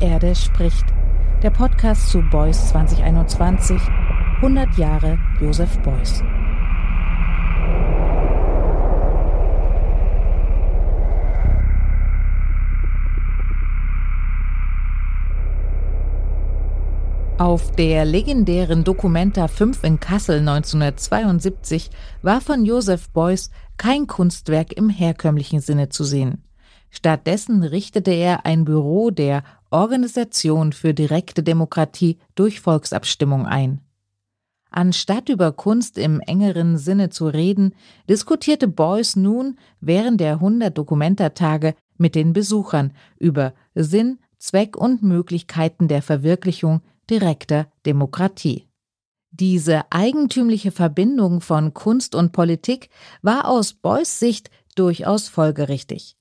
Erde spricht. Der Podcast zu Beuys 2021. 100 Jahre Josef Beuys. Auf der legendären Documenta 5 in Kassel 1972 war von Josef Beuys kein Kunstwerk im herkömmlichen Sinne zu sehen. Stattdessen richtete er ein Büro der Organisation für direkte Demokratie durch Volksabstimmung ein. Anstatt über Kunst im engeren Sinne zu reden, diskutierte Beuys nun während der 100 Dokumentartage mit den Besuchern über Sinn, Zweck und Möglichkeiten der Verwirklichung direkter Demokratie. Diese eigentümliche Verbindung von Kunst und Politik war aus Beuys Sicht durchaus folgerichtig.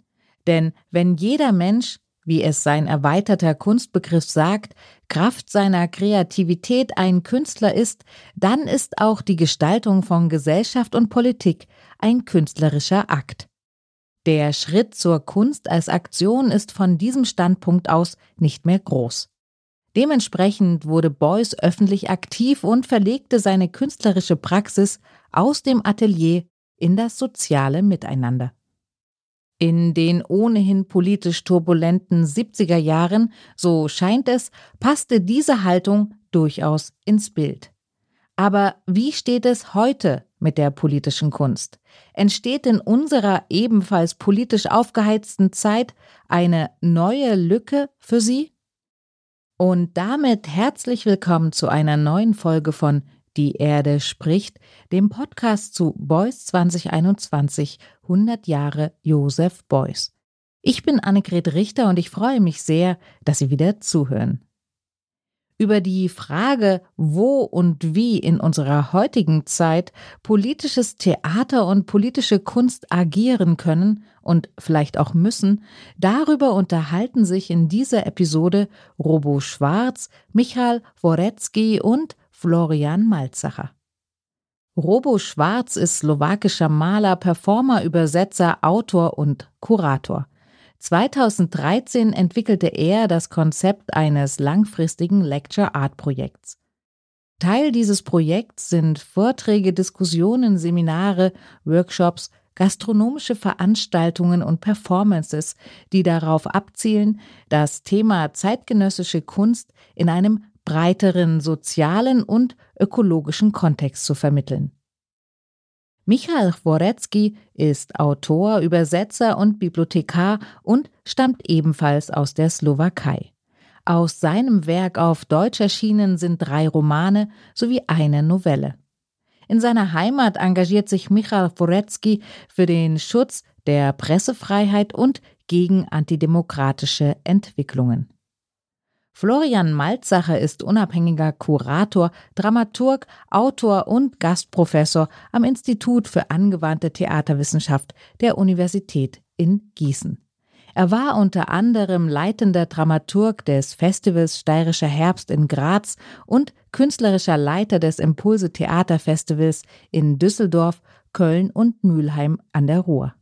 Denn wenn jeder Mensch, wie es sein erweiterter Kunstbegriff sagt, Kraft seiner Kreativität ein Künstler ist, dann ist auch die Gestaltung von Gesellschaft und Politik ein künstlerischer Akt. Der Schritt zur Kunst als Aktion ist von diesem Standpunkt aus nicht mehr groß. Dementsprechend wurde Beuys öffentlich aktiv und verlegte seine künstlerische Praxis aus dem Atelier in das soziale Miteinander. In den ohnehin politisch turbulenten 70er Jahren, so scheint es, passte diese Haltung durchaus ins Bild. Aber wie steht es heute mit der politischen Kunst? Entsteht in unserer ebenfalls politisch aufgeheizten Zeit eine neue Lücke für sie? Und damit herzlich willkommen zu einer neuen Folge von die Erde spricht, dem Podcast zu Beuys 2021 100 Jahre Josef Beuys. Ich bin Annegret Richter und ich freue mich sehr, dass Sie wieder zuhören. Über die Frage, wo und wie in unserer heutigen Zeit politisches Theater und politische Kunst agieren können und vielleicht auch müssen, darüber unterhalten sich in dieser Episode Robo Schwarz, Michael Worecki und Florian Malzacher. Robo Schwarz ist slowakischer Maler, Performer, Übersetzer, Autor und Kurator. 2013 entwickelte er das Konzept eines langfristigen Lecture Art Projekts. Teil dieses Projekts sind Vorträge, Diskussionen, Seminare, Workshops, gastronomische Veranstaltungen und Performances, die darauf abzielen, das Thema zeitgenössische Kunst in einem breiteren sozialen und ökologischen Kontext zu vermitteln. Michael Chworecki ist Autor, Übersetzer und Bibliothekar und stammt ebenfalls aus der Slowakei. Aus seinem Werk auf Deutsch erschienen sind drei Romane sowie eine Novelle. In seiner Heimat engagiert sich Michael Chworecki für den Schutz der Pressefreiheit und gegen antidemokratische Entwicklungen. Florian Malzacher ist unabhängiger Kurator, Dramaturg, Autor und Gastprofessor am Institut für angewandte Theaterwissenschaft der Universität in Gießen. Er war unter anderem leitender Dramaturg des Festivals Steirischer Herbst in Graz und künstlerischer Leiter des Impulse Theaterfestivals in Düsseldorf, Köln und Mülheim an der Ruhr.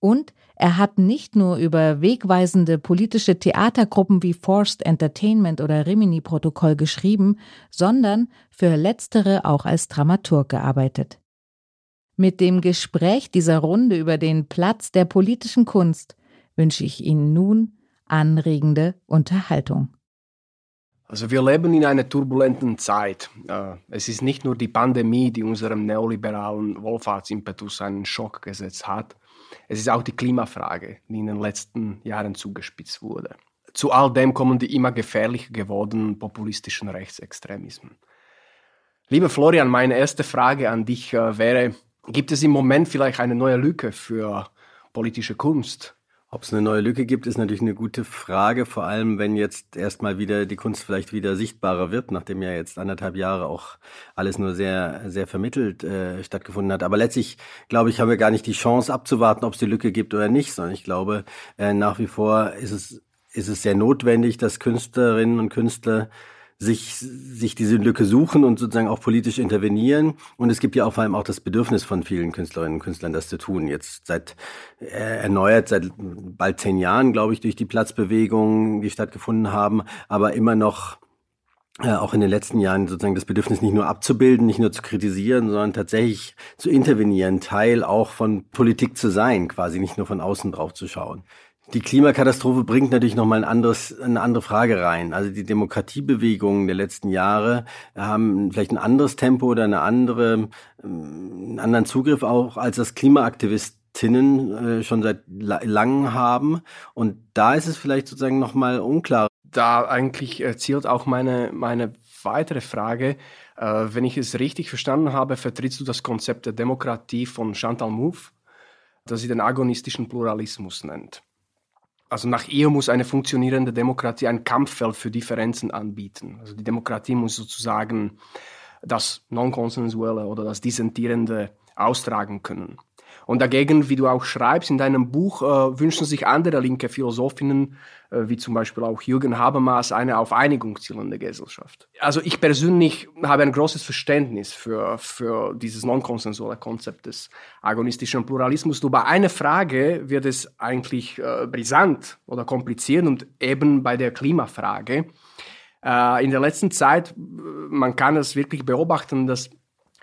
Und er hat nicht nur über wegweisende politische Theatergruppen wie Forced Entertainment oder Rimini-Protokoll geschrieben, sondern für letztere auch als Dramaturg gearbeitet. Mit dem Gespräch dieser Runde über den Platz der politischen Kunst wünsche ich Ihnen nun anregende Unterhaltung. Also wir leben in einer turbulenten Zeit. Äh, es ist nicht nur die Pandemie, die unserem neoliberalen Wohlfahrtsimpetus einen Schock gesetzt hat, es ist auch die Klimafrage, die in den letzten Jahren zugespitzt wurde. Zu all dem kommen die immer gefährlicher gewordenen populistischen Rechtsextremismen. Lieber Florian, meine erste Frage an dich äh, wäre, gibt es im Moment vielleicht eine neue Lücke für politische Kunst? Ob es eine neue Lücke gibt, ist natürlich eine gute Frage, vor allem wenn jetzt erstmal wieder die Kunst vielleicht wieder sichtbarer wird, nachdem ja jetzt anderthalb Jahre auch alles nur sehr, sehr vermittelt äh, stattgefunden hat. Aber letztlich, glaube ich, haben wir gar nicht die Chance abzuwarten, ob es die Lücke gibt oder nicht, sondern ich glaube, äh, nach wie vor ist es, ist es sehr notwendig, dass Künstlerinnen und Künstler sich, sich diese Lücke suchen und sozusagen auch politisch intervenieren. Und es gibt ja auch vor allem auch das Bedürfnis von vielen Künstlerinnen und Künstlern, das zu tun. Jetzt seit äh, erneuert, seit bald zehn Jahren, glaube ich, durch die Platzbewegungen, die stattgefunden haben, aber immer noch äh, auch in den letzten Jahren sozusagen das Bedürfnis nicht nur abzubilden, nicht nur zu kritisieren, sondern tatsächlich zu intervenieren, Teil auch von Politik zu sein, quasi nicht nur von außen drauf zu schauen. Die Klimakatastrophe bringt natürlich nochmal ein anderes, eine andere Frage rein. Also die Demokratiebewegungen der letzten Jahre haben vielleicht ein anderes Tempo oder eine andere, ähm, einen anderen Zugriff auch, als das Klimaaktivistinnen äh, schon seit langem haben. Und da ist es vielleicht sozusagen nochmal unklar. Da eigentlich zielt auch meine, meine weitere Frage. Äh, wenn ich es richtig verstanden habe, vertrittst du das Konzept der Demokratie von Chantal Mouffe, das sie den agonistischen Pluralismus nennt. Also nach ihr muss eine funktionierende Demokratie ein Kampffeld für Differenzen anbieten. Also die Demokratie muss sozusagen das Non-Konsensuelle oder das Dissentierende austragen können. Und dagegen, wie du auch schreibst in deinem Buch, äh, wünschen sich andere linke Philosophinnen, äh, wie zum Beispiel auch Jürgen Habermas, eine auf Einigung zielende Gesellschaft. Also ich persönlich habe ein großes Verständnis für, für dieses non-konsensuale Konzept des agonistischen Pluralismus. Nur bei einer Frage wird es eigentlich äh, brisant oder kompliziert und eben bei der Klimafrage. Äh, in der letzten Zeit, äh, man kann es wirklich beobachten, dass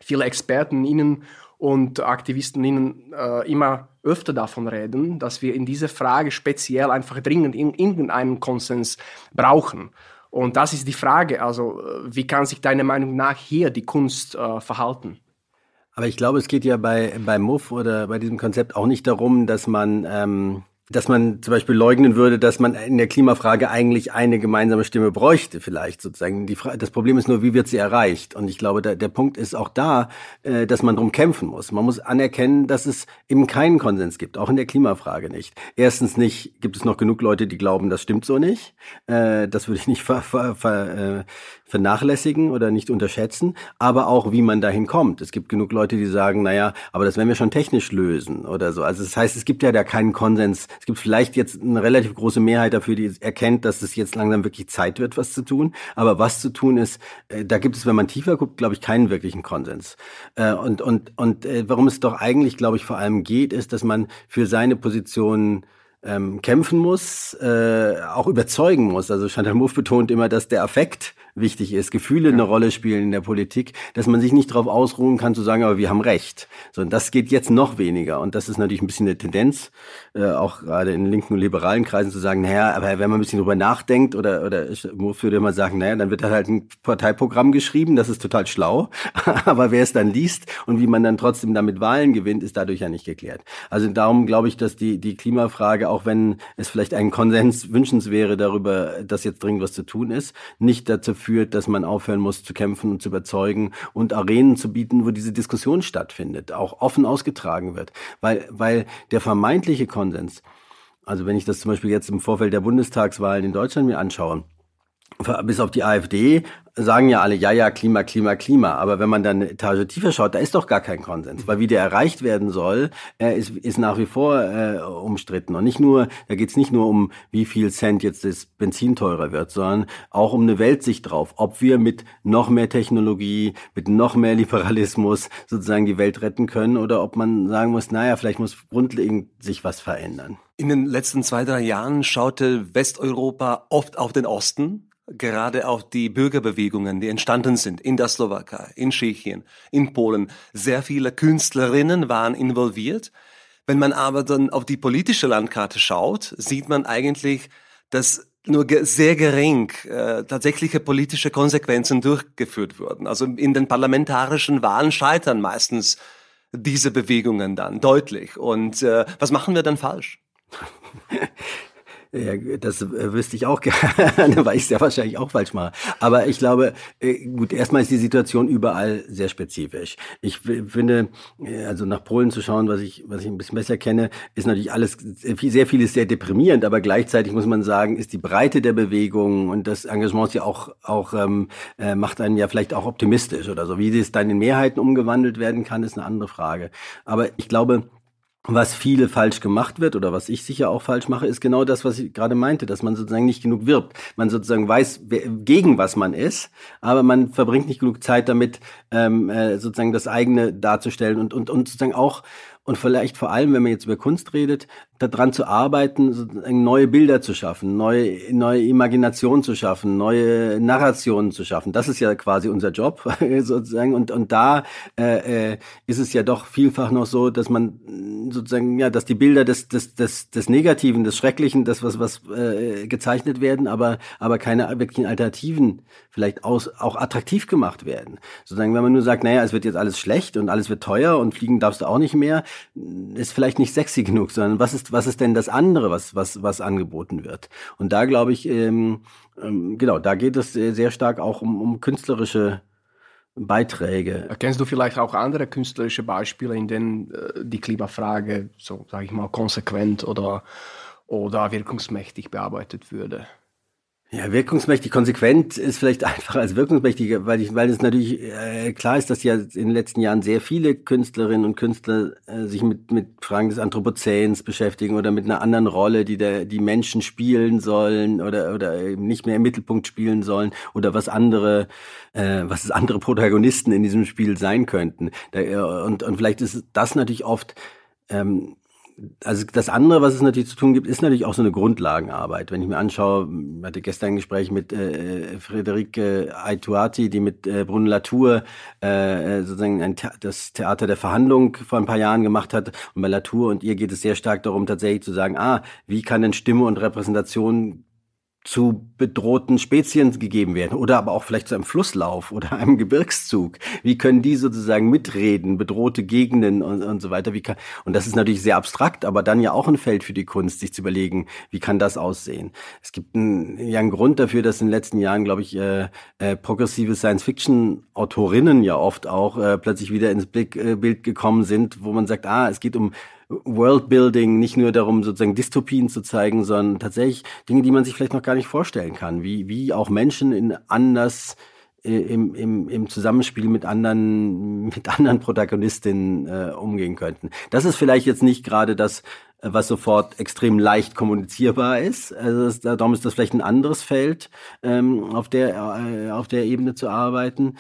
viele Experten Ihnen und Aktivisten äh, immer öfter davon reden, dass wir in dieser Frage speziell einfach dringend in, irgendeinen Konsens brauchen. Und das ist die Frage, also äh, wie kann sich deiner Meinung nach hier die Kunst äh, verhalten? Aber ich glaube, es geht ja bei, bei MUF oder bei diesem Konzept auch nicht darum, dass man ähm, dass man zum Beispiel leugnen würde, dass man in der Klimafrage eigentlich eine gemeinsame Stimme bräuchte, vielleicht sozusagen. Die das Problem ist nur, wie wird sie erreicht? Und ich glaube, da, der Punkt ist auch da, äh, dass man drum kämpfen muss. Man muss anerkennen, dass es eben keinen Konsens gibt, auch in der Klimafrage nicht. Erstens nicht, gibt es noch genug Leute, die glauben, das stimmt so nicht. Äh, das würde ich nicht ver, ver, ver, äh, vernachlässigen oder nicht unterschätzen, aber auch, wie man dahin kommt. Es gibt genug Leute, die sagen, naja, aber das werden wir schon technisch lösen oder so. Also das heißt, es gibt ja da keinen Konsens. Es gibt vielleicht jetzt eine relativ große Mehrheit dafür, die erkennt, dass es jetzt langsam wirklich Zeit wird, was zu tun. Aber was zu tun ist, äh, da gibt es, wenn man tiefer guckt, glaube ich, keinen wirklichen Konsens. Äh, und, und, und äh, warum es doch eigentlich, glaube ich, vor allem geht, ist, dass man für seine Position ähm, kämpfen muss, äh, auch überzeugen muss. Also Chantal Mouffe betont immer, dass der Affekt wichtig ist, Gefühle ja. eine Rolle spielen in der Politik, dass man sich nicht darauf ausruhen kann zu sagen, aber wir haben recht. Sondern das geht jetzt noch weniger. Und das ist natürlich ein bisschen eine Tendenz, äh, auch gerade in linken und liberalen Kreisen zu sagen, naja, aber wenn man ein bisschen drüber nachdenkt oder, oder ich würde immer sagen, naja, dann wird halt ein Parteiprogramm geschrieben, das ist total schlau. aber wer es dann liest und wie man dann trotzdem damit Wahlen gewinnt, ist dadurch ja nicht geklärt. Also darum glaube ich, dass die, die Klimafrage, auch wenn es vielleicht einen Konsens wünschens wäre darüber, dass jetzt dringend was zu tun ist, nicht dazu führt, dass man aufhören muss zu kämpfen und zu überzeugen und Arenen zu bieten, wo diese Diskussion stattfindet, auch offen ausgetragen wird. Weil, weil der vermeintliche Konsens, also wenn ich das zum Beispiel jetzt im Vorfeld der Bundestagswahlen in Deutschland mir anschaue, bis auf die AfD sagen ja alle, ja, ja, Klima, Klima, Klima. Aber wenn man dann eine Etage tiefer schaut, da ist doch gar kein Konsens. Weil wie der erreicht werden soll, äh, ist, ist nach wie vor äh, umstritten. Und nicht nur, da geht's nicht nur um, wie viel Cent jetzt das Benzin teurer wird, sondern auch um eine Weltsicht drauf. Ob wir mit noch mehr Technologie, mit noch mehr Liberalismus sozusagen die Welt retten können oder ob man sagen muss, naja, vielleicht muss grundlegend sich was verändern. In den letzten zwei, drei Jahren schaute Westeuropa oft auf den Osten gerade auch die Bürgerbewegungen, die entstanden sind in der Slowakei, in Tschechien, in Polen. Sehr viele Künstlerinnen waren involviert. Wenn man aber dann auf die politische Landkarte schaut, sieht man eigentlich, dass nur sehr gering äh, tatsächliche politische Konsequenzen durchgeführt wurden. Also in den parlamentarischen Wahlen scheitern meistens diese Bewegungen dann deutlich. Und äh, was machen wir dann falsch? Ja, das äh, wüsste ich auch gerne, weil ich es ja wahrscheinlich auch falsch mache. Aber ich glaube, äh, gut, erstmal ist die Situation überall sehr spezifisch. Ich finde, äh, also nach Polen zu schauen, was ich, was ich ein bisschen besser kenne, ist natürlich alles, sehr vieles sehr deprimierend, aber gleichzeitig muss man sagen, ist die Breite der Bewegung und das Engagement ja auch, auch ähm, äh, macht einen ja vielleicht auch optimistisch oder so. Wie das dann in Mehrheiten umgewandelt werden kann, ist eine andere Frage. Aber ich glaube, was viele falsch gemacht wird oder was ich sicher auch falsch mache, ist genau das, was ich gerade meinte, dass man sozusagen nicht genug wirbt. Man sozusagen weiß, gegen was man ist, aber man verbringt nicht genug Zeit damit, ähm, äh, sozusagen das eigene darzustellen und, und, und sozusagen auch und vielleicht vor allem, wenn man jetzt über Kunst redet, daran zu arbeiten, neue Bilder zu schaffen, neue, neue Imagination zu schaffen, neue Narrationen zu schaffen. Das ist ja quasi unser Job sozusagen. Und, und da äh, äh, ist es ja doch vielfach noch so, dass man sozusagen, ja, dass die Bilder des, des, des, des Negativen, des Schrecklichen, das, was, was äh, gezeichnet werden, aber, aber keine wirklichen Alternativen vielleicht aus, auch attraktiv gemacht werden. Sozusagen, wenn man nur sagt, naja, es wird jetzt alles schlecht und alles wird teuer und fliegen darfst du auch nicht mehr, ist vielleicht nicht sexy genug, sondern was ist, was ist denn das andere, was, was, was angeboten wird? Und da glaube ich, ähm, ähm, genau, da geht es sehr stark auch um, um künstlerische Beiträge. Kennst du vielleicht auch andere künstlerische Beispiele, in denen äh, die Klimafrage, so sage ich mal, konsequent oder, oder wirkungsmächtig bearbeitet würde? Ja, wirkungsmächtig, konsequent ist vielleicht einfacher als wirkungsmächtig, weil ich, weil es natürlich äh, klar ist, dass ja in den letzten Jahren sehr viele Künstlerinnen und Künstler äh, sich mit mit Fragen des Anthropozäns beschäftigen oder mit einer anderen Rolle, die der die Menschen spielen sollen oder oder eben nicht mehr im Mittelpunkt spielen sollen oder was andere äh, was andere Protagonisten in diesem Spiel sein könnten. Da, äh, und und vielleicht ist das natürlich oft ähm, also das andere, was es natürlich zu tun gibt, ist natürlich auch so eine Grundlagenarbeit. Wenn ich mir anschaue, ich hatte gestern ein Gespräch mit äh, Friederike Aituati, die mit äh, Bruno Latour äh, sozusagen ein das Theater der Verhandlung vor ein paar Jahren gemacht hat. Und bei Latour und ihr geht es sehr stark darum, tatsächlich zu sagen, ah, wie kann denn Stimme und Repräsentation zu bedrohten Spezien gegeben werden oder aber auch vielleicht zu einem Flusslauf oder einem Gebirgszug. Wie können die sozusagen mitreden, bedrohte Gegenden und, und so weiter? Wie kann, und das ist natürlich sehr abstrakt, aber dann ja auch ein Feld für die Kunst, sich zu überlegen, wie kann das aussehen? Es gibt einen, ja einen Grund dafür, dass in den letzten Jahren, glaube ich, äh, äh, progressive Science-Fiction-Autorinnen ja oft auch äh, plötzlich wieder ins Blick, äh, Bild gekommen sind, wo man sagt, ah, es geht um Worldbuilding, nicht nur darum, sozusagen Dystopien zu zeigen, sondern tatsächlich Dinge, die man sich vielleicht noch gar nicht vorstellen kann, wie, wie auch Menschen in anders äh, im, im, im Zusammenspiel mit anderen, mit anderen Protagonistinnen äh, umgehen könnten. Das ist vielleicht jetzt nicht gerade das, was sofort extrem leicht kommunizierbar ist. Also das, darum ist das vielleicht ein anderes Feld, ähm, auf, der, äh, auf der Ebene zu arbeiten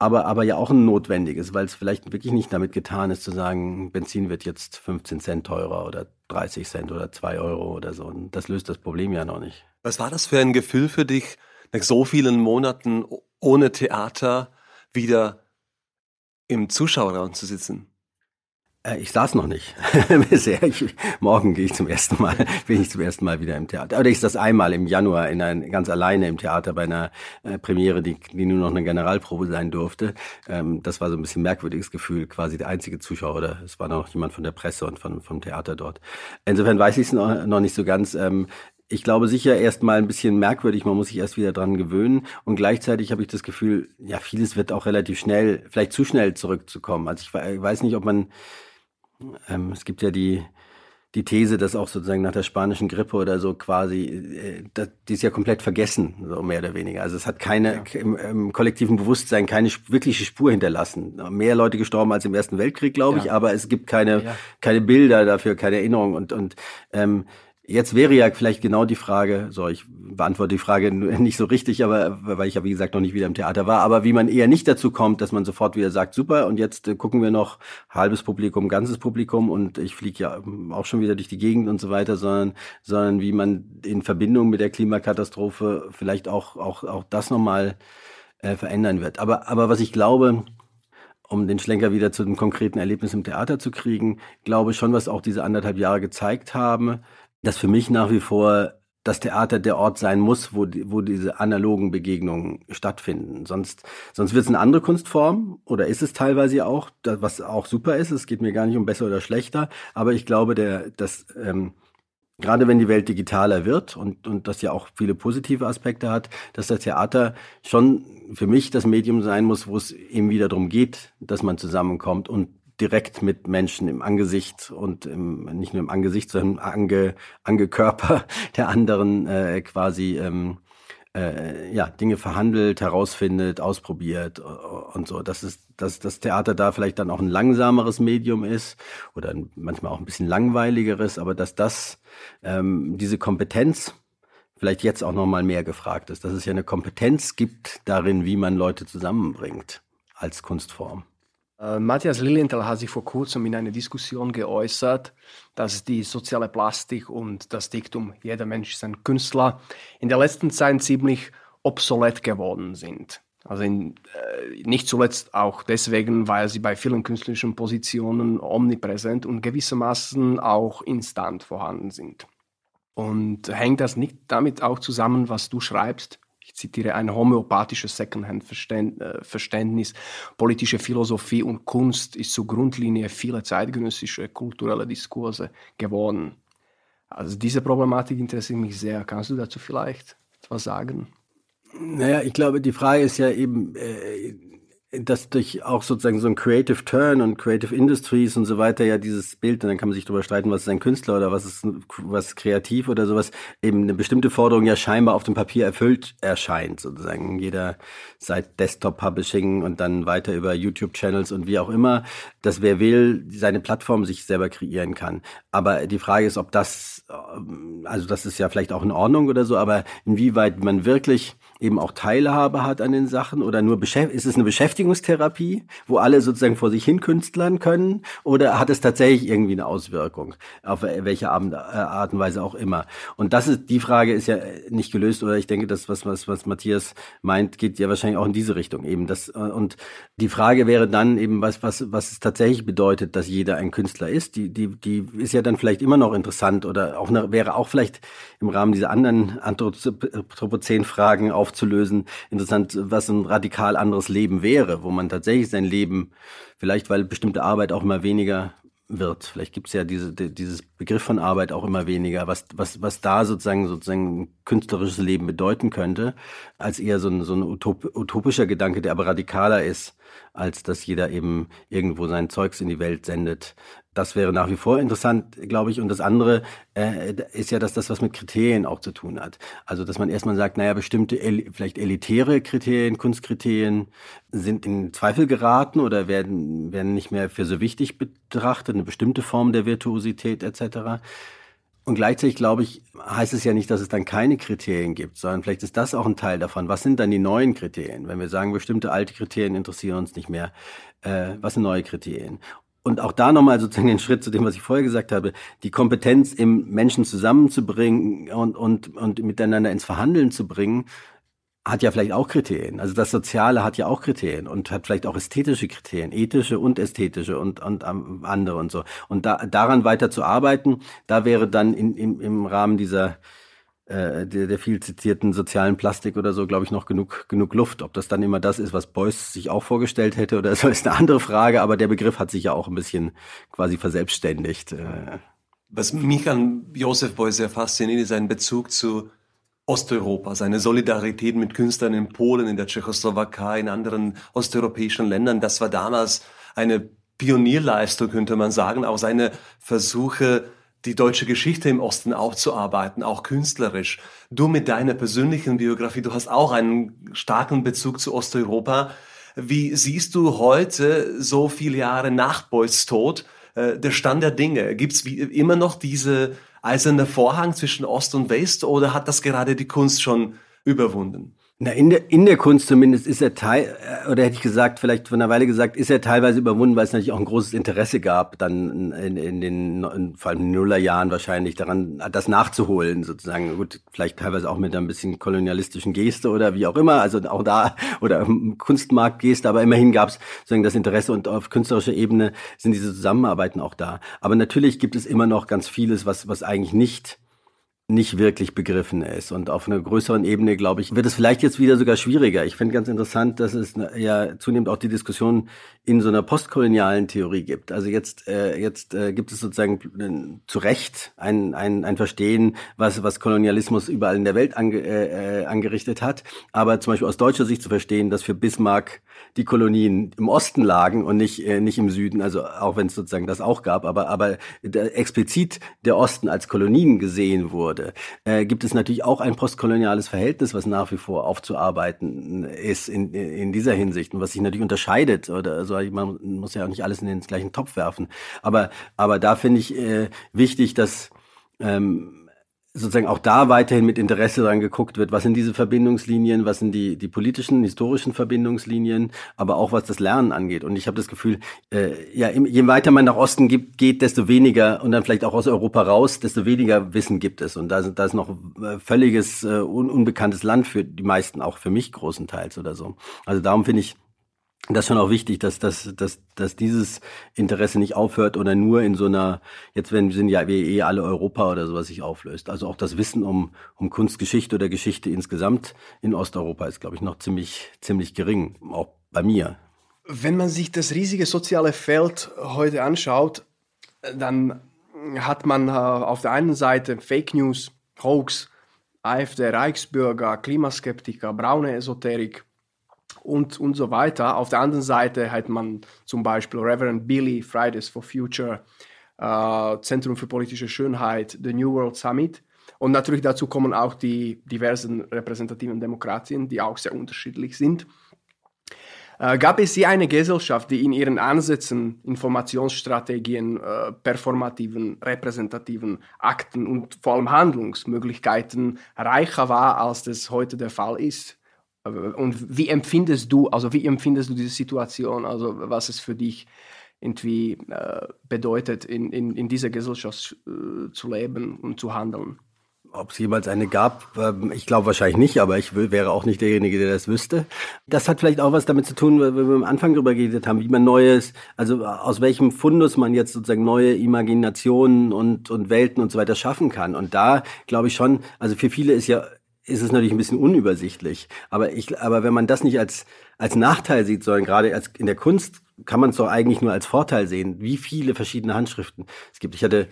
aber, aber ja auch ein notwendiges, weil es vielleicht wirklich nicht damit getan ist zu sagen, Benzin wird jetzt 15 Cent teurer oder 30 Cent oder 2 Euro oder so. Und das löst das Problem ja noch nicht. Was war das für ein Gefühl für dich, nach so vielen Monaten ohne Theater wieder im Zuschauerraum zu sitzen? Äh, ich saß noch nicht bisher. Ich, morgen gehe ich zum ersten Mal, bin ich zum ersten Mal wieder im Theater. Oder ich saß einmal im Januar in ein, ganz alleine im Theater bei einer äh, Premiere, die, die nur noch eine Generalprobe sein durfte. Ähm, das war so ein bisschen merkwürdiges Gefühl, quasi der einzige Zuschauer oder es war noch jemand von der Presse und von, vom Theater dort. Insofern weiß ich es noch, noch nicht so ganz. Ähm, ich glaube sicher erst mal ein bisschen merkwürdig, man muss sich erst wieder dran gewöhnen und gleichzeitig habe ich das Gefühl, ja, vieles wird auch relativ schnell, vielleicht zu schnell zurückzukommen. Also ich weiß nicht, ob man ähm, es gibt ja die, die These, dass auch sozusagen nach der spanischen Grippe oder so quasi, äh, die ist ja komplett vergessen, so mehr oder weniger. Also es hat keine ja. im, im, kollektiven Bewusstsein keine wirkliche Spur hinterlassen. Mehr Leute gestorben als im Ersten Weltkrieg, glaube ja. ich, aber es gibt keine, ja. keine Bilder dafür, keine Erinnerung und, und ähm, Jetzt wäre ja vielleicht genau die Frage, so ich beantworte die Frage nicht so richtig, aber weil ich ja wie gesagt noch nicht wieder im Theater war, aber wie man eher nicht dazu kommt, dass man sofort wieder sagt, super, und jetzt äh, gucken wir noch halbes Publikum, ganzes Publikum und ich fliege ja ähm, auch schon wieder durch die Gegend und so weiter, sondern, sondern wie man in Verbindung mit der Klimakatastrophe vielleicht auch, auch, auch das nochmal äh, verändern wird. Aber, aber was ich glaube, um den Schlenker wieder zu einem konkreten Erlebnis im Theater zu kriegen, glaube schon, was auch diese anderthalb Jahre gezeigt haben, dass für mich nach wie vor das Theater der Ort sein muss, wo, wo diese analogen Begegnungen stattfinden. Sonst, sonst wird es eine andere Kunstform oder ist es teilweise auch, was auch super ist. Es geht mir gar nicht um besser oder schlechter, aber ich glaube, der, dass ähm, gerade wenn die Welt digitaler wird und, und das ja auch viele positive Aspekte hat, dass das Theater schon für mich das Medium sein muss, wo es eben wieder darum geht, dass man zusammenkommt und direkt mit Menschen im Angesicht und im, nicht nur im Angesicht, sondern im Ange, Angekörper der anderen äh, quasi ähm, äh, ja, Dinge verhandelt, herausfindet, ausprobiert äh, und so. Dass, es, dass das Theater da vielleicht dann auch ein langsameres Medium ist oder manchmal auch ein bisschen langweiligeres, aber dass das, ähm, diese Kompetenz vielleicht jetzt auch nochmal mehr gefragt ist, dass es ja eine Kompetenz gibt darin, wie man Leute zusammenbringt als Kunstform. Äh, Matthias Lilienthal hat sich vor kurzem in einer Diskussion geäußert, dass die soziale Plastik und das Diktum jeder Mensch ist ein Künstler in der letzten Zeit ziemlich obsolet geworden sind. Also in, äh, nicht zuletzt auch deswegen, weil sie bei vielen künstlerischen Positionen omnipräsent und gewissermaßen auch instant vorhanden sind. Und hängt das nicht damit auch zusammen, was du schreibst ich zitiere, ein homöopathisches Secondhand-Verständnis. Politische Philosophie und Kunst ist zur Grundlinie vieler zeitgenössischer kultureller Diskurse geworden. Also diese Problematik interessiert mich sehr. Kannst du dazu vielleicht etwas sagen? Naja, ich glaube, die Frage ist ja eben, äh, dass durch auch sozusagen so ein Creative Turn und Creative Industries und so weiter ja dieses Bild, und dann kann man sich darüber streiten, was ist ein Künstler oder was ist was kreativ oder sowas, eben eine bestimmte Forderung ja scheinbar auf dem Papier erfüllt erscheint, sozusagen. Jeder seit Desktop Publishing und dann weiter über YouTube Channels und wie auch immer, dass wer will, seine Plattform sich selber kreieren kann. Aber die Frage ist, ob das, also das ist ja vielleicht auch in Ordnung oder so, aber inwieweit man wirklich eben auch Teilhabe hat an den Sachen oder nur ist es eine Beschäftigungstherapie, wo alle sozusagen vor sich hin künstlern können oder hat es tatsächlich irgendwie eine Auswirkung auf welche äh, Art und Weise auch immer? Und das ist die Frage ist ja nicht gelöst oder ich denke, das was was was Matthias meint, geht ja wahrscheinlich auch in diese Richtung eben das äh, und die Frage wäre dann eben was was was es tatsächlich bedeutet, dass jeder ein Künstler ist. Die die die ist ja dann vielleicht immer noch interessant oder auch eine, wäre auch vielleicht im Rahmen dieser anderen Anthropozän-Fragen auf aufzulösen. Interessant, was ein radikal anderes Leben wäre, wo man tatsächlich sein Leben, vielleicht weil bestimmte Arbeit auch immer weniger wird. Vielleicht gibt es ja diese, dieses Begriff von Arbeit auch immer weniger, was, was, was da sozusagen sozusagen ein künstlerisches Leben bedeuten könnte, als eher so ein, so ein utop, utopischer Gedanke, der aber radikaler ist, als dass jeder eben irgendwo sein Zeugs in die Welt sendet. Das wäre nach wie vor interessant, glaube ich. Und das andere äh, ist ja, dass das was mit Kriterien auch zu tun hat. Also, dass man erstmal sagt, naja, bestimmte el vielleicht elitäre Kriterien, Kunstkriterien sind in Zweifel geraten oder werden, werden nicht mehr für so wichtig betrachtet, eine bestimmte Form der Virtuosität etc. Und gleichzeitig, glaube ich, heißt es ja nicht, dass es dann keine Kriterien gibt, sondern vielleicht ist das auch ein Teil davon. Was sind dann die neuen Kriterien? Wenn wir sagen, bestimmte alte Kriterien interessieren uns nicht mehr, äh, was sind neue Kriterien? Und auch da nochmal sozusagen den Schritt zu dem, was ich vorher gesagt habe, die Kompetenz im Menschen zusammenzubringen und, und, und miteinander ins Verhandeln zu bringen, hat ja vielleicht auch Kriterien. Also das Soziale hat ja auch Kriterien und hat vielleicht auch ästhetische Kriterien, ethische und ästhetische und, und andere und so. Und da, daran weiter zu arbeiten, da wäre dann in, in, im Rahmen dieser äh, der, der viel zitierten sozialen Plastik oder so, glaube ich, noch genug, genug Luft. Ob das dann immer das ist, was Beuys sich auch vorgestellt hätte oder so, ist eine andere Frage, aber der Begriff hat sich ja auch ein bisschen quasi verselbstständigt. Äh. Was mich an Josef Beuys sehr fasziniert, ist sein Bezug zu Osteuropa, seine Solidarität mit Künstlern in Polen, in der Tschechoslowakei, in anderen osteuropäischen Ländern. Das war damals eine Pionierleistung, könnte man sagen. Auch seine Versuche, die deutsche Geschichte im Osten aufzuarbeiten, auch künstlerisch. Du mit deiner persönlichen Biografie, du hast auch einen starken Bezug zu Osteuropa. Wie siehst du heute, so viele Jahre nach Beuys Tod, äh, der Stand der Dinge? Gibt es immer noch diese eiserne Vorhang zwischen Ost und West oder hat das gerade die Kunst schon überwunden? Na, in der, in der Kunst zumindest ist er teil, äh, oder hätte ich gesagt, vielleicht von einer Weile gesagt, ist er teilweise überwunden, weil es natürlich auch ein großes Interesse gab, dann in, in den, in, vor allem in den Nullerjahren wahrscheinlich, daran, das nachzuholen, sozusagen. Gut, vielleicht teilweise auch mit ein bisschen kolonialistischen Geste oder wie auch immer, also auch da, oder Kunstmarktgeste, aber immerhin gab es sozusagen das Interesse und auf künstlerischer Ebene sind diese Zusammenarbeiten auch da. Aber natürlich gibt es immer noch ganz vieles, was, was eigentlich nicht nicht wirklich begriffen ist. Und auf einer größeren Ebene, glaube ich, wird es vielleicht jetzt wieder sogar schwieriger. Ich finde ganz interessant, dass es ja zunehmend auch die Diskussion in so einer postkolonialen Theorie gibt. Also jetzt, äh, jetzt äh, gibt es sozusagen äh, zu Recht ein, ein, ein Verstehen, was, was Kolonialismus überall in der Welt ange, äh, äh angerichtet hat. Aber zum Beispiel aus deutscher Sicht zu verstehen, dass für Bismarck die Kolonien im Osten lagen und nicht, äh, nicht im Süden, also auch wenn es sozusagen das auch gab, aber, aber der, explizit der Osten als Kolonien gesehen wurde, äh, gibt es natürlich auch ein postkoloniales Verhältnis, was nach wie vor aufzuarbeiten ist in, in dieser Hinsicht und was sich natürlich unterscheidet. Oder also man muss ja auch nicht alles in den gleichen Topf werfen. Aber, aber da finde ich äh, wichtig, dass ähm, sozusagen auch da weiterhin mit Interesse dran geguckt wird, was sind diese Verbindungslinien, was sind die, die politischen, historischen Verbindungslinien, aber auch was das Lernen angeht. Und ich habe das Gefühl, äh, ja, je weiter man nach Osten gibt, geht, desto weniger und dann vielleicht auch aus Europa raus, desto weniger Wissen gibt es. Und da, da ist noch äh, völliges un, unbekanntes Land für die meisten, auch für mich großenteils oder so. Also darum finde ich, das ist schon auch wichtig, dass, dass, dass, dass dieses Interesse nicht aufhört oder nur in so einer, jetzt wenn, sind ja eh alle Europa oder sowas sich auflöst. Also auch das Wissen um, um Kunstgeschichte oder Geschichte insgesamt in Osteuropa ist, glaube ich, noch ziemlich, ziemlich gering, auch bei mir. Wenn man sich das riesige soziale Feld heute anschaut, dann hat man äh, auf der einen Seite Fake News, Hoax, AfD, Reichsbürger, Klimaskeptiker, braune Esoterik, und, und so weiter. Auf der anderen Seite hat man zum Beispiel Reverend Billy, Fridays for Future, äh, Zentrum für politische Schönheit, The New World Summit. Und natürlich dazu kommen auch die diversen repräsentativen Demokratien, die auch sehr unterschiedlich sind. Äh, gab es je eine Gesellschaft, die in ihren Ansätzen, Informationsstrategien, äh, performativen, repräsentativen Akten und vor allem Handlungsmöglichkeiten reicher war, als das heute der Fall ist? Und wie empfindest du, also wie empfindest du diese Situation, also was es für dich irgendwie äh, bedeutet, in, in, in dieser Gesellschaft äh, zu leben und zu handeln? Ob es jemals eine gab, ähm, ich glaube wahrscheinlich nicht, aber ich wäre auch nicht derjenige, der das wüsste. Das hat vielleicht auch was damit zu tun, weil wir am Anfang darüber geredet haben, wie man Neues, also aus welchem Fundus man jetzt sozusagen neue Imaginationen und, und Welten und so weiter schaffen kann. Und da glaube ich schon, also für viele ist ja ist es natürlich ein bisschen unübersichtlich. Aber ich, aber wenn man das nicht als, als Nachteil sieht, sondern gerade als in der Kunst kann man es doch eigentlich nur als Vorteil sehen, wie viele verschiedene Handschriften es gibt. Ich hatte,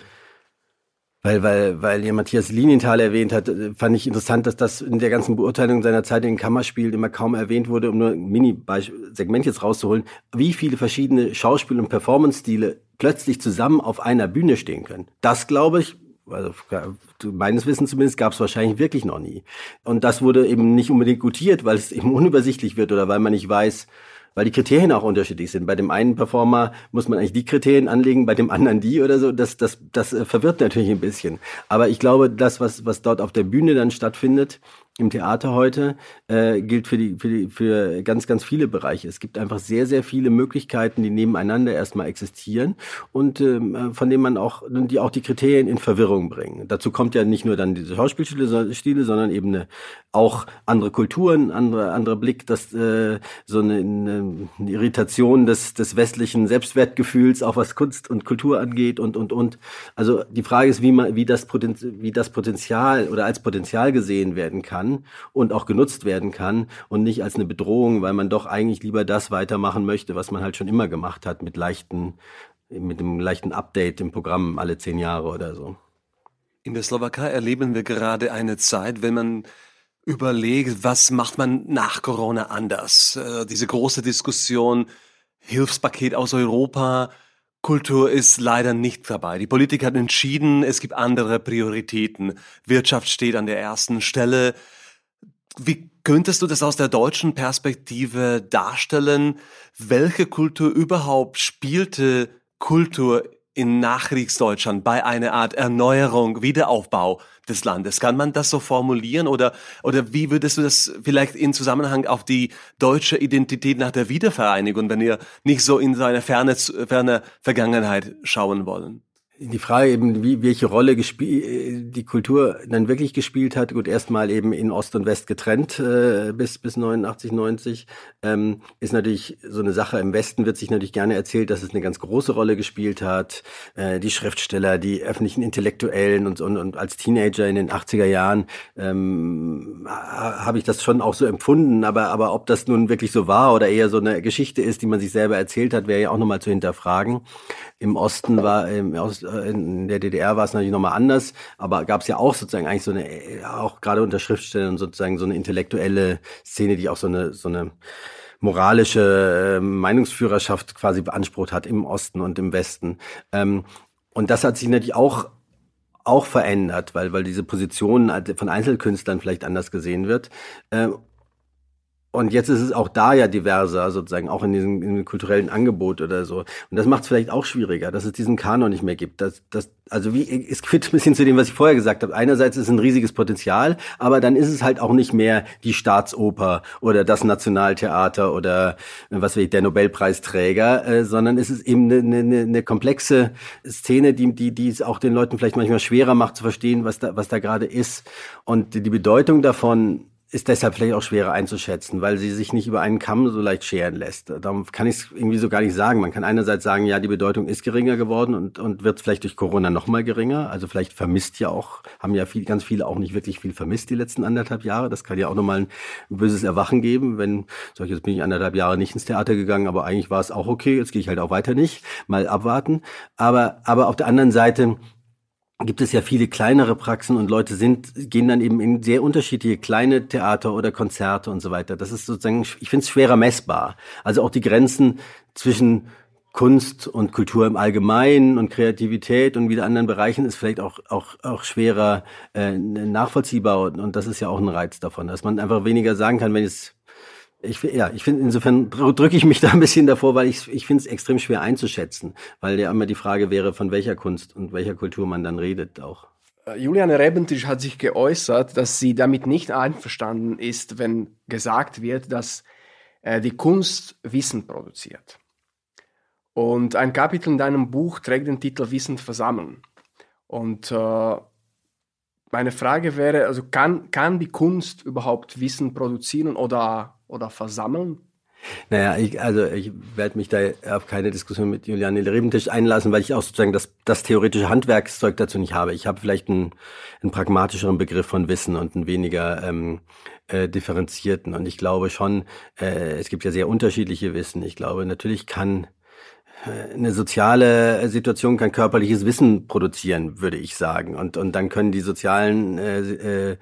weil, weil, weil ihr Matthias Linienthal erwähnt hat, fand ich interessant, dass das in der ganzen Beurteilung seiner Zeit in den Kammerspielen immer kaum erwähnt wurde, um nur ein Mini-Segment jetzt rauszuholen, wie viele verschiedene Schauspiel- und Performance-Stile plötzlich zusammen auf einer Bühne stehen können. Das, glaube ich, also meines Wissens zumindest gab es wahrscheinlich wirklich noch nie. Und das wurde eben nicht unbedingt gutiert, weil es eben unübersichtlich wird oder weil man nicht weiß, weil die Kriterien auch unterschiedlich sind. Bei dem einen Performer muss man eigentlich die Kriterien anlegen, bei dem anderen die oder so. Das, das, das äh, verwirrt natürlich ein bisschen. Aber ich glaube, das, was, was dort auf der Bühne dann stattfindet, im Theater heute äh, gilt für die für die für ganz ganz viele Bereiche. Es gibt einfach sehr sehr viele Möglichkeiten, die nebeneinander erstmal existieren und ähm, äh, von denen man auch die auch die Kriterien in Verwirrung bringen. Dazu kommt ja nicht nur dann diese Schauspielstile, Stile, sondern eben eine, auch andere Kulturen, andere andere Blick, dass äh, so eine, eine Irritation des des westlichen Selbstwertgefühls auch was Kunst und Kultur angeht und und und. Also die Frage ist, wie man wie das Potenzial, wie das Potenzial oder als Potenzial gesehen werden kann kann und auch genutzt werden kann und nicht als eine Bedrohung, weil man doch eigentlich lieber das weitermachen möchte, was man halt schon immer gemacht hat, mit leichten, mit einem leichten Update im Programm alle zehn Jahre oder so. In der Slowakei erleben wir gerade eine Zeit, wenn man überlegt, was macht man nach Corona anders? Äh, diese große Diskussion, Hilfspaket aus Europa, Kultur ist leider nicht dabei. Die Politik hat entschieden, es gibt andere Prioritäten. Wirtschaft steht an der ersten Stelle. Wie könntest du das aus der deutschen Perspektive darstellen? Welche Kultur überhaupt spielte Kultur in Nachkriegsdeutschland bei einer Art Erneuerung, Wiederaufbau des Landes? Kann man das so formulieren oder, oder wie würdest du das vielleicht in Zusammenhang auf die deutsche Identität nach der Wiedervereinigung, wenn ihr nicht so in seine ferne, ferne Vergangenheit schauen wollen? Die Frage eben, wie, welche Rolle die Kultur dann wirklich gespielt hat, gut, erstmal eben in Ost und West getrennt äh, bis, bis 89, 90, ähm, ist natürlich so eine Sache. Im Westen wird sich natürlich gerne erzählt, dass es eine ganz große Rolle gespielt hat. Äh, die Schriftsteller, die öffentlichen Intellektuellen und, und, und als Teenager in den 80er Jahren ähm, habe ich das schon auch so empfunden. Aber, aber ob das nun wirklich so war oder eher so eine Geschichte ist, die man sich selber erzählt hat, wäre ja auch nochmal zu hinterfragen. Im Osten war, im Ost, äh, in der DDR war es natürlich nochmal anders, aber gab es ja auch sozusagen eigentlich so eine, äh, auch gerade unter Schriftstellern sozusagen so eine intellektuelle Szene, die auch so eine, so eine moralische äh, Meinungsführerschaft quasi beansprucht hat im Osten und im Westen. Ähm, und das hat sich natürlich auch auch verändert, weil, weil diese Position von Einzelkünstlern vielleicht anders gesehen wird. Und jetzt ist es auch da ja diverser, sozusagen, auch in diesem, in diesem kulturellen Angebot oder so. Und das macht es vielleicht auch schwieriger, dass es diesen Kanon nicht mehr gibt. Das, das, also wie, es führt ein bisschen zu dem, was ich vorher gesagt habe. Einerseits ist es ein riesiges Potenzial, aber dann ist es halt auch nicht mehr die Staatsoper oder das Nationaltheater oder was weiß ich, der Nobelpreisträger, äh, sondern es ist eben eine, eine, eine komplexe Szene, die, die, die es auch den Leuten vielleicht manchmal schwerer macht zu verstehen, was da, was da gerade ist. Und die Bedeutung davon ist deshalb vielleicht auch schwerer einzuschätzen, weil sie sich nicht über einen Kamm so leicht scheren lässt. Darum kann ich es irgendwie so gar nicht sagen. Man kann einerseits sagen, ja, die Bedeutung ist geringer geworden und, und wird vielleicht durch Corona noch mal geringer. Also vielleicht vermisst ja auch, haben ja viel, ganz viele auch nicht wirklich viel vermisst die letzten anderthalb Jahre. Das kann ja auch nochmal ein böses Erwachen geben, wenn, sag ich, jetzt bin ich anderthalb Jahre nicht ins Theater gegangen, aber eigentlich war es auch okay, jetzt gehe ich halt auch weiter nicht. Mal abwarten. Aber, aber auf der anderen Seite, gibt es ja viele kleinere Praxen und Leute sind, gehen dann eben in sehr unterschiedliche kleine Theater oder Konzerte und so weiter. Das ist sozusagen, ich finde es schwerer messbar. Also auch die Grenzen zwischen Kunst und Kultur im Allgemeinen und Kreativität und wieder anderen Bereichen ist vielleicht auch, auch, auch schwerer äh, nachvollziehbar. Und, und das ist ja auch ein Reiz davon, dass man einfach weniger sagen kann, wenn es ich, ja, ich finde, insofern drücke ich mich da ein bisschen davor, weil ich, ich finde es extrem schwer einzuschätzen, weil ja immer die Frage wäre, von welcher Kunst und welcher Kultur man dann redet auch. Äh, Juliane Rebentisch hat sich geäußert, dass sie damit nicht einverstanden ist, wenn gesagt wird, dass äh, die Kunst Wissen produziert. Und ein Kapitel in deinem Buch trägt den Titel Wissen versammeln. Und äh, meine Frage wäre, also kann, kann die Kunst überhaupt Wissen produzieren oder oder versammeln? Naja, ich, also ich werde mich da auf keine Diskussion mit Juliane Rebentisch einlassen, weil ich auch sozusagen das, das theoretische Handwerkszeug dazu nicht habe. Ich habe vielleicht einen, einen pragmatischeren Begriff von Wissen und einen weniger ähm, äh, differenzierten. Und ich glaube schon, äh, es gibt ja sehr unterschiedliche Wissen. Ich glaube, natürlich kann eine soziale Situation kann körperliches Wissen produzieren, würde ich sagen. Und, und dann können die sozialen äh, äh,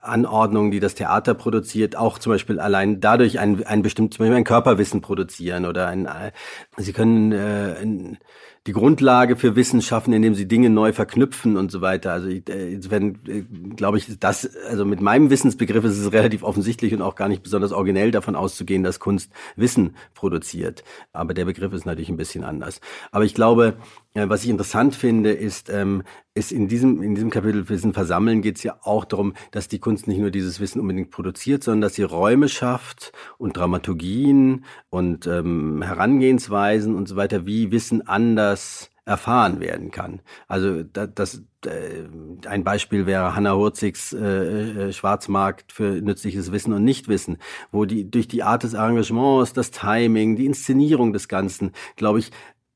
Anordnungen, die das Theater produziert, auch zum Beispiel allein dadurch ein, ein bestimmtes, zum Beispiel ein Körperwissen produzieren oder ein, äh, sie können äh, ein, die Grundlage für Wissen schaffen, indem sie Dinge neu verknüpfen und so weiter. Also äh, insofern äh, glaube ich, das, also mit meinem Wissensbegriff ist es relativ offensichtlich und auch gar nicht besonders originell davon auszugehen, dass Kunst Wissen produziert. Aber der Begriff ist natürlich ein bisschen anders. Aber ich glaube, äh, was ich interessant finde, ist, ähm, ist in diesem, in diesem Kapitel Wissen versammeln geht es ja auch darum, dass die Kunst nicht nur dieses Wissen unbedingt produziert, sondern dass sie Räume schafft und Dramaturgien und ähm, Herangehensweisen und so weiter, wie Wissen anders erfahren werden kann. Also das, das äh, ein Beispiel wäre Hannah Hurzigs äh, äh, Schwarzmarkt für nützliches Wissen und Nichtwissen, wo die durch die Art des Engagements, das Timing, die Inszenierung des Ganzen, glaube ich,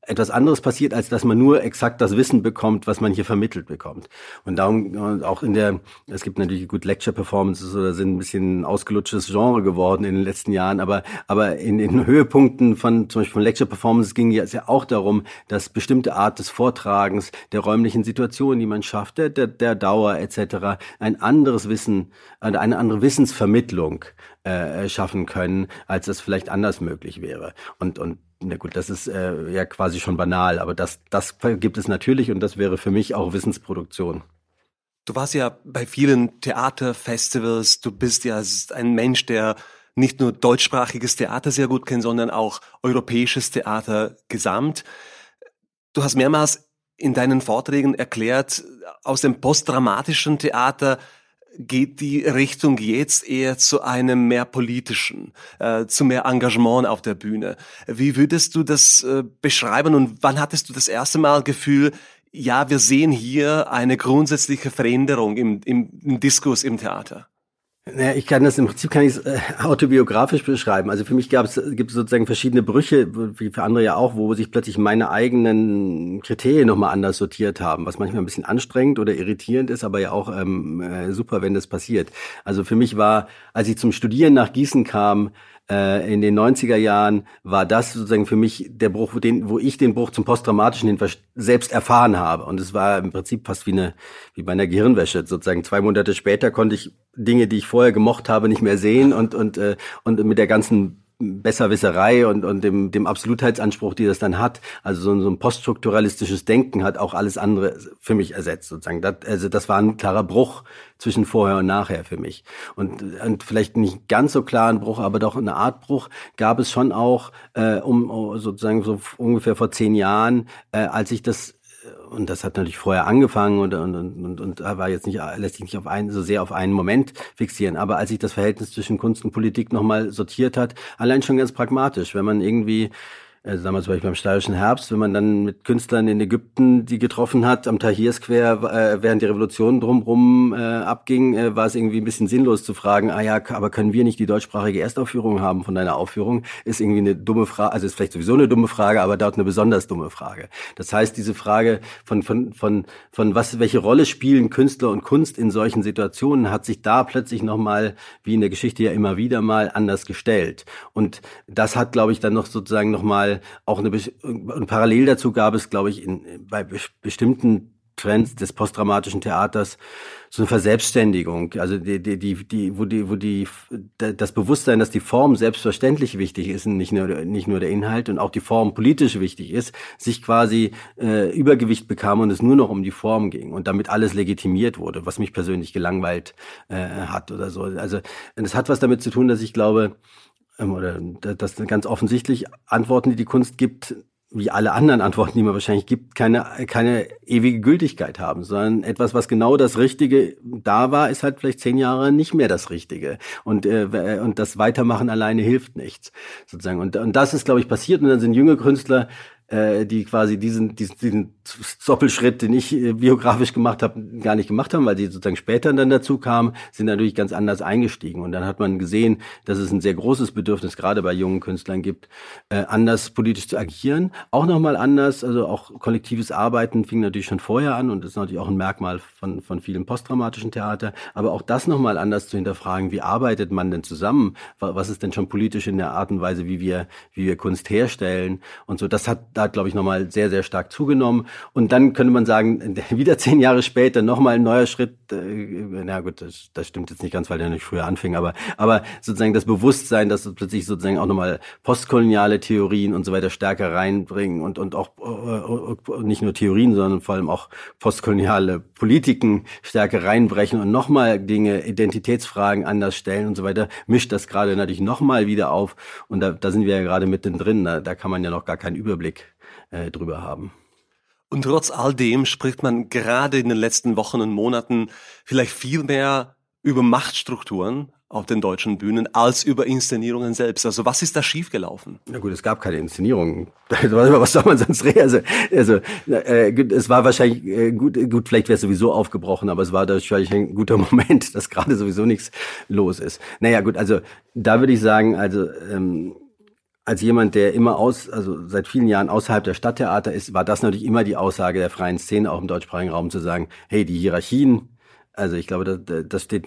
etwas anderes passiert, als dass man nur exakt das Wissen bekommt, was man hier vermittelt bekommt. Und darum auch in der, es gibt natürlich gut Lecture-Performances oder sind ein bisschen ausgelutschtes Genre geworden in den letzten Jahren, aber, aber in den Höhepunkten von, zum Beispiel von Lecture-Performances ging es ja auch darum, dass bestimmte Art des Vortragens, der räumlichen Situation, die man schafft, der, der, der Dauer etc., ein anderes Wissen, eine andere Wissensvermittlung äh, schaffen können, als das vielleicht anders möglich wäre. Und, und na gut, das ist äh, ja quasi schon banal, aber das, das gibt es natürlich und das wäre für mich auch Wissensproduktion. Du warst ja bei vielen Theaterfestivals, du bist ja ein Mensch, der nicht nur deutschsprachiges Theater sehr gut kennt, sondern auch europäisches Theater gesamt. Du hast mehrmals in deinen Vorträgen erklärt, aus dem postdramatischen Theater geht die Richtung jetzt eher zu einem mehr politischen, äh, zu mehr Engagement auf der Bühne. Wie würdest du das äh, beschreiben und wann hattest du das erste Mal Gefühl, ja, wir sehen hier eine grundsätzliche Veränderung im, im, im Diskurs im Theater? Naja, ich kann das im Prinzip kann ich äh, autobiografisch beschreiben. Also für mich gab es gibt sozusagen verschiedene Brüche, wie für andere ja auch, wo sich plötzlich meine eigenen Kriterien nochmal anders sortiert haben, was manchmal ein bisschen anstrengend oder irritierend ist, aber ja auch ähm, äh, super, wenn das passiert. Also für mich war, als ich zum Studieren nach Gießen kam, äh, in den 90er Jahren war das sozusagen für mich der Bruch, wo, den, wo ich den Bruch zum Posttraumatischen hin selbst erfahren habe. Und es war im Prinzip fast wie, eine, wie bei einer Gehirnwäsche. Sozusagen zwei Monate später konnte ich Dinge, die ich vorher gemocht habe, nicht mehr sehen und, und, äh, und mit der ganzen Besserwisserei und, und dem, dem Absolutheitsanspruch, die das dann hat, also so, so ein poststrukturalistisches Denken hat auch alles andere für mich ersetzt sozusagen. Das, also das war ein klarer Bruch zwischen vorher und nachher für mich. Und, und vielleicht nicht ganz so klar ein Bruch, aber doch eine Art Bruch gab es schon auch äh, um sozusagen so ungefähr vor zehn Jahren, äh, als ich das und das hat natürlich vorher angefangen und, und, und, und war jetzt nicht, lässt sich nicht auf einen, so sehr auf einen Moment fixieren. Aber als sich das Verhältnis zwischen Kunst und Politik nochmal sortiert hat, allein schon ganz pragmatisch, wenn man irgendwie also damals war ich beim Steirischen Herbst, wenn man dann mit Künstlern in Ägypten die getroffen hat, am Tahir Square, äh, während die Revolution drumherum äh, abging, äh, war es irgendwie ein bisschen sinnlos zu fragen, ah ja, aber können wir nicht die deutschsprachige Erstaufführung haben von deiner Aufführung? Ist irgendwie eine dumme Frage, also ist vielleicht sowieso eine dumme Frage, aber dort eine besonders dumme Frage. Das heißt, diese Frage von, von, von, von was, welche Rolle spielen Künstler und Kunst in solchen Situationen, hat sich da plötzlich nochmal, wie in der Geschichte ja immer wieder mal, anders gestellt. Und das hat, glaube ich, dann noch sozusagen nochmal auch eine, und parallel dazu gab es, glaube ich, in, bei bestimmten Trends des postdramatischen Theaters so eine Verselbstständigung, also die, die, die, die, wo die, wo die, das Bewusstsein, dass die Form selbstverständlich wichtig ist und nicht nur, nicht nur der Inhalt und auch die Form politisch wichtig ist, sich quasi äh, Übergewicht bekam und es nur noch um die Form ging und damit alles legitimiert wurde, was mich persönlich gelangweilt äh, hat oder so. Also es hat was damit zu tun, dass ich glaube, oder das ganz offensichtlich Antworten, die die Kunst gibt, wie alle anderen Antworten, die man wahrscheinlich gibt, keine, keine ewige Gültigkeit haben, sondern etwas, was genau das Richtige da war, ist halt vielleicht zehn Jahre nicht mehr das Richtige. Und, äh, und das Weitermachen alleine hilft nichts, sozusagen. Und, und das ist, glaube ich, passiert. Und dann sind junge Künstler äh, die quasi diesen, diesen, diesen Doppelschritt, den ich äh, biografisch gemacht habe, gar nicht gemacht haben, weil sie sozusagen später dann dazu kamen, sind natürlich ganz anders eingestiegen. Und dann hat man gesehen, dass es ein sehr großes Bedürfnis gerade bei jungen Künstlern gibt, äh, anders politisch zu agieren. Auch nochmal anders, also auch kollektives Arbeiten fing natürlich schon vorher an und ist natürlich auch ein Merkmal von, von vielem postdramatischen Theater. Aber auch das nochmal anders zu hinterfragen, wie arbeitet man denn zusammen? Was ist denn schon politisch in der Art und Weise, wie wir, wie wir Kunst herstellen? Und so, das hat da hat, glaube ich, nochmal sehr, sehr stark zugenommen. Und dann könnte man sagen, wieder zehn Jahre später nochmal ein neuer Schritt. Äh, na gut, das, das stimmt jetzt nicht ganz, weil der nicht früher anfing, aber, aber sozusagen das Bewusstsein, dass plötzlich sozusagen auch nochmal postkoloniale Theorien und so weiter stärker reinbringen und, und auch äh, nicht nur Theorien, sondern vor allem auch postkoloniale Politiken stärker reinbrechen und nochmal Dinge, Identitätsfragen anders stellen und so weiter, mischt das gerade natürlich nochmal wieder auf. Und da, da sind wir ja gerade mittendrin, da, da kann man ja noch gar keinen Überblick äh, drüber haben. Und trotz all dem spricht man gerade in den letzten Wochen und Monaten vielleicht viel mehr über Machtstrukturen auf den deutschen Bühnen als über Inszenierungen selbst. Also was ist da schiefgelaufen? Na gut, es gab keine Inszenierung. was soll man sonst reden? Also, also äh, es war wahrscheinlich äh, gut, gut, vielleicht wäre es sowieso aufgebrochen, aber es war wahrscheinlich ein guter Moment, dass gerade sowieso nichts los ist. Naja, gut, also da würde ich sagen, also ähm, als jemand, der immer aus, also seit vielen Jahren außerhalb der Stadttheater ist, war das natürlich immer die Aussage der freien Szene, auch im deutschsprachigen Raum zu sagen, hey, die Hierarchien, also ich glaube, das, das steht,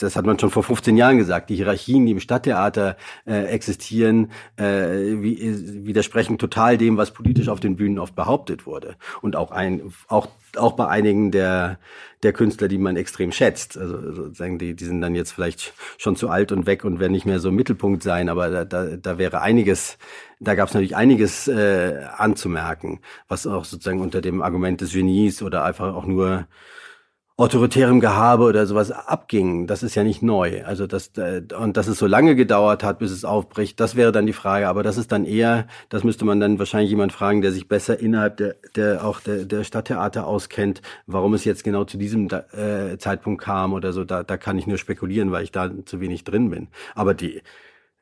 das hat man schon vor 15 Jahren gesagt. Die Hierarchien, die im Stadttheater äh, existieren, äh, widersprechen total dem, was politisch auf den Bühnen oft behauptet wurde. Und auch ein, auch auch bei einigen der der Künstler, die man extrem schätzt. Also sozusagen die, die sind dann jetzt vielleicht schon zu alt und weg und werden nicht mehr so im Mittelpunkt sein. Aber da, da, da wäre einiges, da gab es natürlich einiges äh, anzumerken, was auch sozusagen unter dem Argument des Genies oder einfach auch nur autoritärem Gehabe oder sowas abging. Das ist ja nicht neu. Also das äh, und dass es so lange gedauert hat, bis es aufbricht, das wäre dann die Frage. Aber das ist dann eher, das müsste man dann wahrscheinlich jemand fragen, der sich besser innerhalb der, der auch der, der Stadttheater auskennt, warum es jetzt genau zu diesem äh, Zeitpunkt kam oder so. Da, da kann ich nur spekulieren, weil ich da zu wenig drin bin. Aber die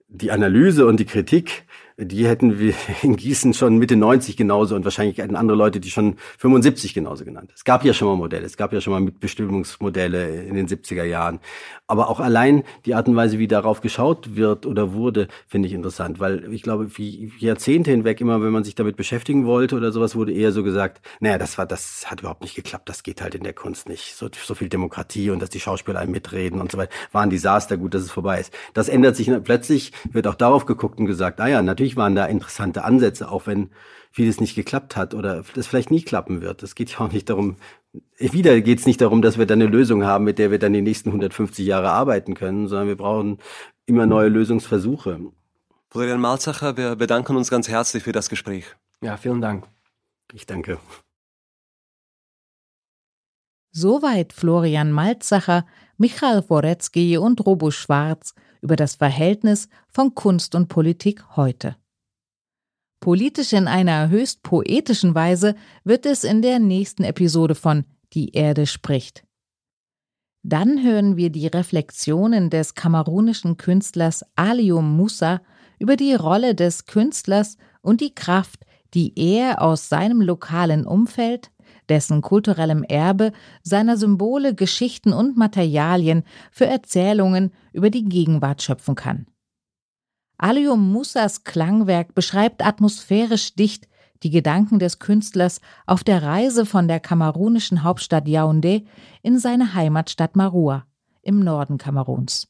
die Analyse und die Kritik die hätten wir in Gießen schon Mitte 90 genauso und wahrscheinlich hätten andere Leute die schon 75 genauso genannt. Es gab ja schon mal Modelle, es gab ja schon mal Mitbestimmungsmodelle in den 70er Jahren. Aber auch allein die Art und Weise, wie darauf geschaut wird oder wurde, finde ich interessant, weil ich glaube, wie Jahrzehnte hinweg immer, wenn man sich damit beschäftigen wollte oder sowas, wurde eher so gesagt, naja, das war, das hat überhaupt nicht geklappt, das geht halt in der Kunst nicht. So, so viel Demokratie und dass die Schauspieler einem mitreden und so weiter, war ein Desaster, gut, dass es vorbei ist. Das ändert sich plötzlich, wird auch darauf geguckt und gesagt, ah ja, natürlich natürlich waren da interessante Ansätze, auch wenn vieles nicht geklappt hat oder das vielleicht nie klappen wird. Es geht ja auch nicht darum, wieder geht es nicht darum, dass wir dann eine Lösung haben, mit der wir dann die nächsten 150 Jahre arbeiten können, sondern wir brauchen immer neue Lösungsversuche. Florian Malzacher, wir bedanken uns ganz herzlich für das Gespräch. Ja, vielen Dank. Ich danke. Soweit Florian Malzacher, Michael Worecki und Robo Schwarz über das Verhältnis von Kunst und Politik heute. Politisch in einer höchst poetischen Weise wird es in der nächsten Episode von Die Erde spricht. Dann hören wir die Reflexionen des kamerunischen Künstlers Alium Musa über die Rolle des Künstlers und die Kraft, die er aus seinem lokalen Umfeld, dessen kulturellem Erbe, seiner Symbole, Geschichten und Materialien für Erzählungen über die Gegenwart schöpfen kann. Alium Musas Klangwerk beschreibt atmosphärisch dicht die Gedanken des Künstlers auf der Reise von der kamerunischen Hauptstadt Yaoundé in seine Heimatstadt Marua im Norden Kameruns.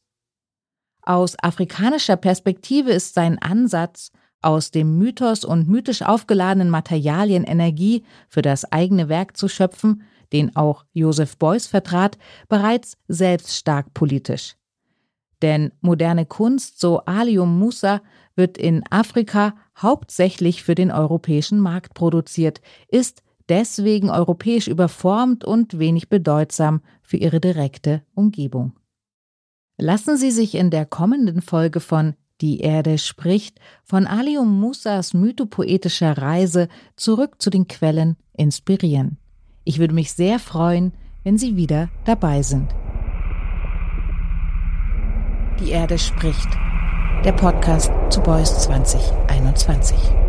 Aus afrikanischer Perspektive ist sein Ansatz, aus dem Mythos und mythisch aufgeladenen Materialien Energie für das eigene Werk zu schöpfen, den auch Joseph Beuys vertrat, bereits selbst stark politisch. Denn moderne Kunst, so Alium Musa, wird in Afrika hauptsächlich für den europäischen Markt produziert, ist deswegen europäisch überformt und wenig bedeutsam für ihre direkte Umgebung. Lassen Sie sich in der kommenden Folge von Die Erde spricht von Alium Musas mythopoetischer Reise zurück zu den Quellen inspirieren. Ich würde mich sehr freuen, wenn Sie wieder dabei sind. Die Erde spricht. Der Podcast zu Boys 2021.